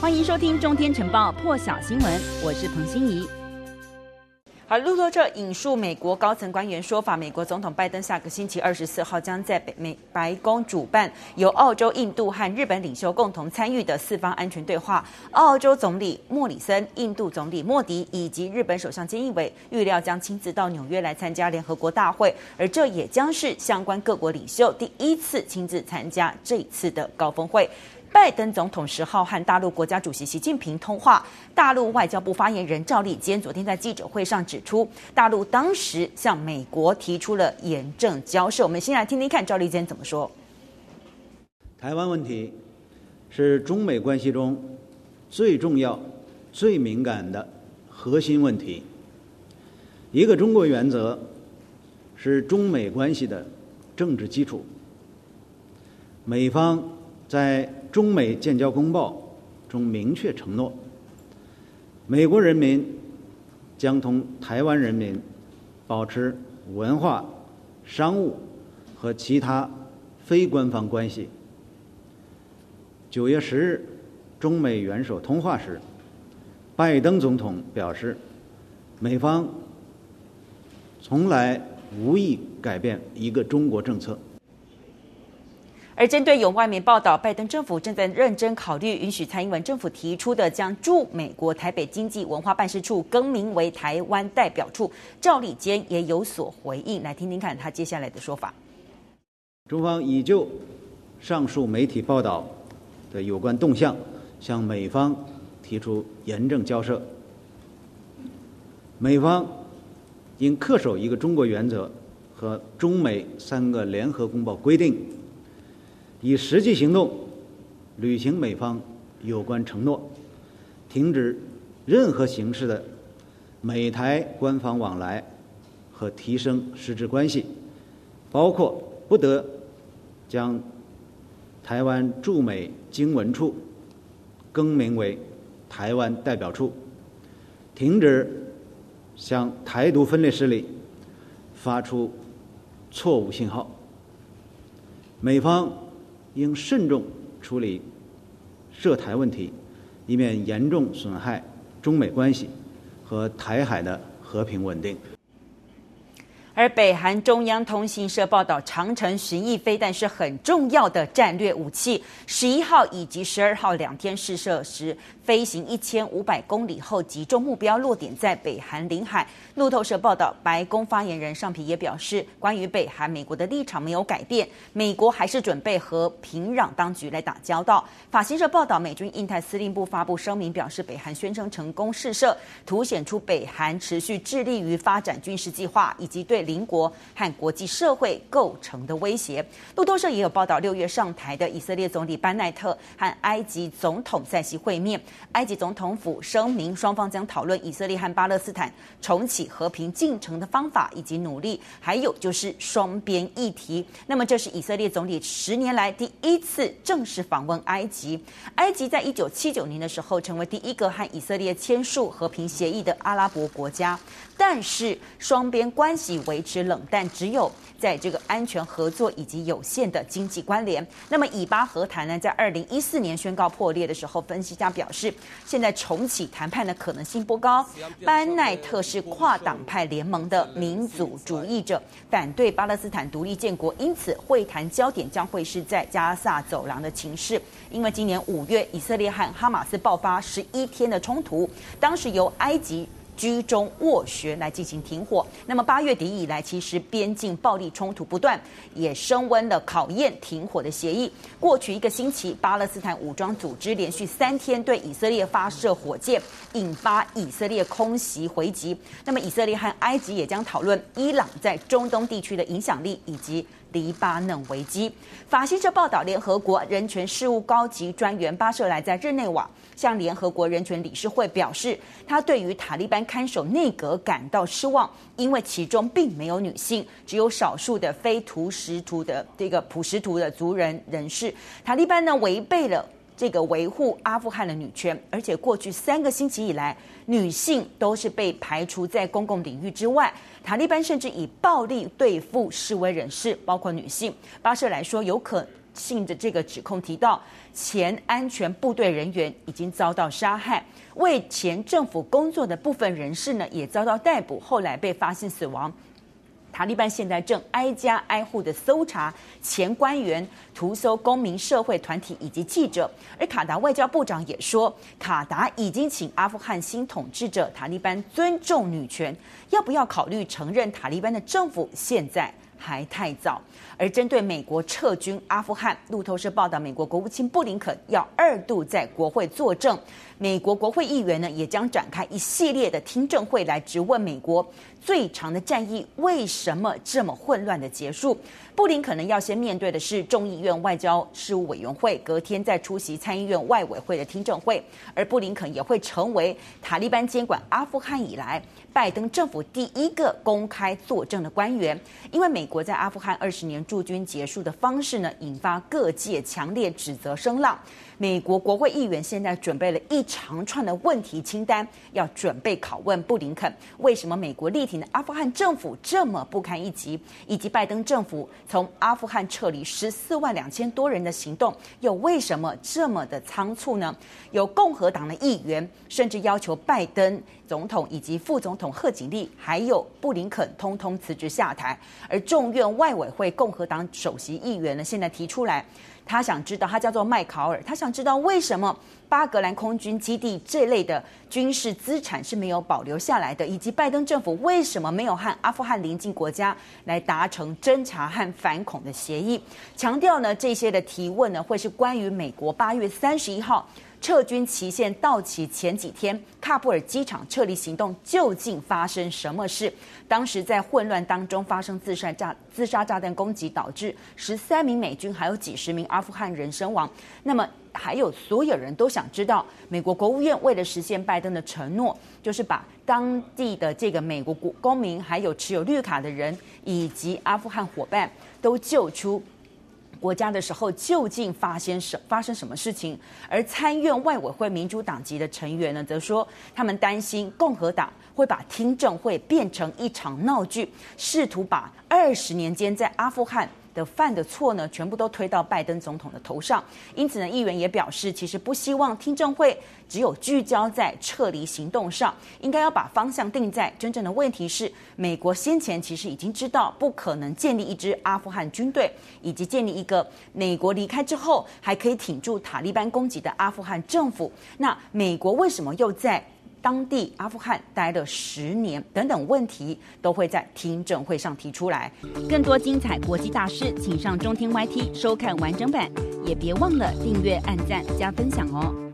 欢迎收听《中天晨报》破晓新闻，我是彭欣怡。好，路透社引述美国高层官员说法，美国总统拜登下个星期二十四号将在北美白宫主办由澳洲、印度和日本领袖共同参与的四方安全对话。澳洲总理莫里森、印度总理莫迪以及日本首相菅义伟预料将亲自到纽约来参加联合国大会，而这也将是相关各国领袖第一次亲自参加这一次的高峰会。拜登总统十号和大陆国家主席习近平通话。大陆外交部发言人赵立坚昨天在记者会上指出，大陆当时向美国提出了严正交涉。我们先来听听看赵立坚怎么说。台湾问题是中美关系中最重要、最敏感的核心问题。一个中国原则是中美关系的政治基础。美方在中美建交公报中明确承诺，美国人民将同台湾人民保持文化、商务和其他非官方关系。九月十日，中美元首通话时，拜登总统表示，美方从来无意改变一个中国政策。而针对有外媒报道，拜登政府正在认真考虑允许蔡英文政府提出的将驻美国台北经济文化办事处更名为台湾代表处，赵立坚也有所回应，来听听看他接下来的说法。中方已就上述媒体报道的有关动向，向美方提出严正交涉。美方应恪守一个中国原则和中美三个联合公报规定。以实际行动履行美方有关承诺，停止任何形式的美台官方往来和提升实质关系，包括不得将台湾驻美经文处更名为台湾代表处，停止向台独分裂势力发出错误信号。美方。应慎重处理涉台问题，以免严重损害中美关系和台海的和平稳定。而北韩中央通信社报道，长城巡弋飞弹是很重要的战略武器。十一号以及十二号两天试射时，飞行一千五百公里后，击中目标，落点在北韩领海。路透社报道，白宫发言人尚皮也表示，关于北韩，美国的立场没有改变，美国还是准备和平壤当局来打交道。法新社报道，美军印太司令部发布声明表示，北韩宣称成功试射，凸显出北韩持续致力于发展军事计划以及对邻国和国际社会构成的威胁。路透社也有报道，六月上台的以色列总理班奈特和埃及总统塞西会面。埃及总统府声明，双方将讨论以色列和巴勒斯坦重启和平进程的方法以及努力，还有就是双边议题。那么，这是以色列总理十年来第一次正式访问埃及。埃及在一九七九年的时候，成为第一个和以色列签署和平协议的阿拉伯国家。但是双边关系维维持冷淡，只有在这个安全合作以及有限的经济关联。那么以巴和谈呢，在二零一四年宣告破裂的时候，分析家表示，现在重启谈判的可能性不高。班奈特是跨党派联盟的民族主义者，反对巴勒斯坦独立建国，因此会谈焦点将会是在加萨走廊的情势。因为今年五月，以色列和哈马斯爆发十一天的冲突，当时由埃及。居中斡旋来进行停火。那么八月底以来，其实边境暴力冲突不断，也升温了考验停火的协议。过去一个星期，巴勒斯坦武装组织连续三天对以色列发射火箭，引发以色列空袭回击。那么以色列和埃及也将讨论伊朗在中东地区的影响力以及。黎巴嫩危机，法新社报道，联合国人权事务高级专员巴舍莱在日内瓦向联合国人权理事会表示，他对于塔利班看守内阁感到失望，因为其中并没有女性，只有少数的非图什图的这个普什图的族人人士。塔利班呢违背了这个维护阿富汗的女权，而且过去三个星期以来，女性都是被排除在公共领域之外。塔利班甚至以暴力对付示威人士，包括女性。巴社来说，有可信的这个指控提到，前安全部队人员已经遭到杀害，为前政府工作的部分人士呢也遭到逮捕，后来被发现死亡。塔利班现在正挨家挨户的搜查前官员、屠搜公民社会团体以及记者。而卡达外交部长也说，卡达已经请阿富汗新统治者塔利班尊重女权，要不要考虑承认塔利班的政府？现在还太早。而针对美国撤军阿富汗，路透社报道，美国国务卿布林肯要二度在国会作证。美国国会议员呢，也将展开一系列的听证会来质问美国最长的战役为什么这么混乱的结束。布林肯呢，要先面对的是众议院外交事务委员会，隔天再出席参议院外委会的听证会。而布林肯也会成为塔利班监管阿富汗以来拜登政府第一个公开作证的官员，因为美国在阿富汗二十年驻军结束的方式呢，引发各界强烈指责声浪。美国国会议员现在准备了一长串的问题清单，要准备拷问布林肯，为什么美国力挺的阿富汗政府这么不堪一击，以及拜登政府从阿富汗撤离十四万两千多人的行动又为什么这么的仓促呢？有共和党的议员甚至要求拜登总统以及副总统贺锦丽还有布林肯通通辞职下台，而众院外委会共和党首席议员呢，现在提出来。他想知道，他叫做麦考尔，他想知道为什么巴格兰空军基地这类的军事资产是没有保留下来的，以及拜登政府为什么没有和阿富汗邻近国家来达成侦查和反恐的协议？强调呢，这些的提问呢，会是关于美国八月三十一号。撤军期限到期前几天，喀布尔机场撤离行动究竟发生什么事？当时在混乱当中发生自杀炸自杀炸弹攻击，导致十三名美军还有几十名阿富汗人身亡。那么，还有所有人都想知道，美国国务院为了实现拜登的承诺，就是把当地的这个美国国公民，还有持有绿卡的人，以及阿富汗伙伴都救出。国家的时候究竟发生什发生什么事情？而参院外委会民主党籍的成员呢，则说他们担心共和党会把听证会变成一场闹剧，试图把二十年间在阿富汗。的犯的错呢，全部都推到拜登总统的头上。因此呢，议员也表示，其实不希望听证会只有聚焦在撤离行动上，应该要把方向定在真正的问题是，美国先前其实已经知道不可能建立一支阿富汗军队，以及建立一个美国离开之后还可以挺住塔利班攻击的阿富汗政府。那美国为什么又在？当地阿富汗待了十年，等等问题都会在听证会上提出来。更多精彩国际大师，请上中天 YT 收看完整版，也别忘了订阅、按赞、加分享哦。